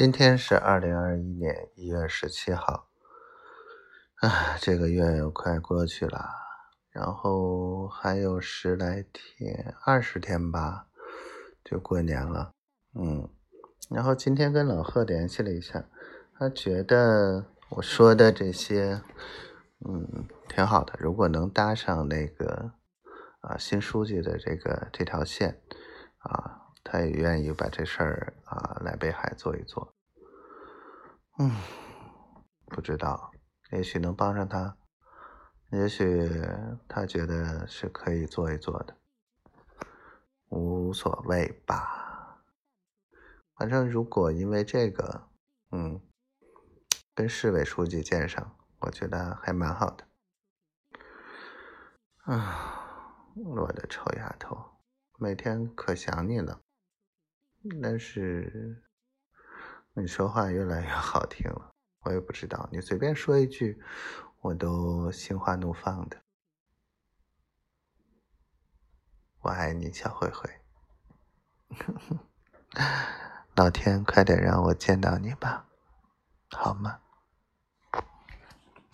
今天是二零二一年一月十七号，啊，这个月又快过去了，然后还有十来天，二十天吧，就过年了。嗯，然后今天跟老贺联系了一下，他觉得我说的这些，嗯，挺好的。如果能搭上那个啊新书记的这个这条线，啊。他也愿意把这事儿来北海坐一坐，嗯，不知道，也许能帮上他，也许他觉得是可以做一做的，无所谓吧。反正如果因为这个，嗯，跟市委书记见上，我觉得还蛮好的。啊，我的臭丫头，每天可想你了。但是你说话越来越好听了，我也不知道，你随便说一句，我都心花怒放的。我爱你，小灰灰。老天，快点让我见到你吧，好吗？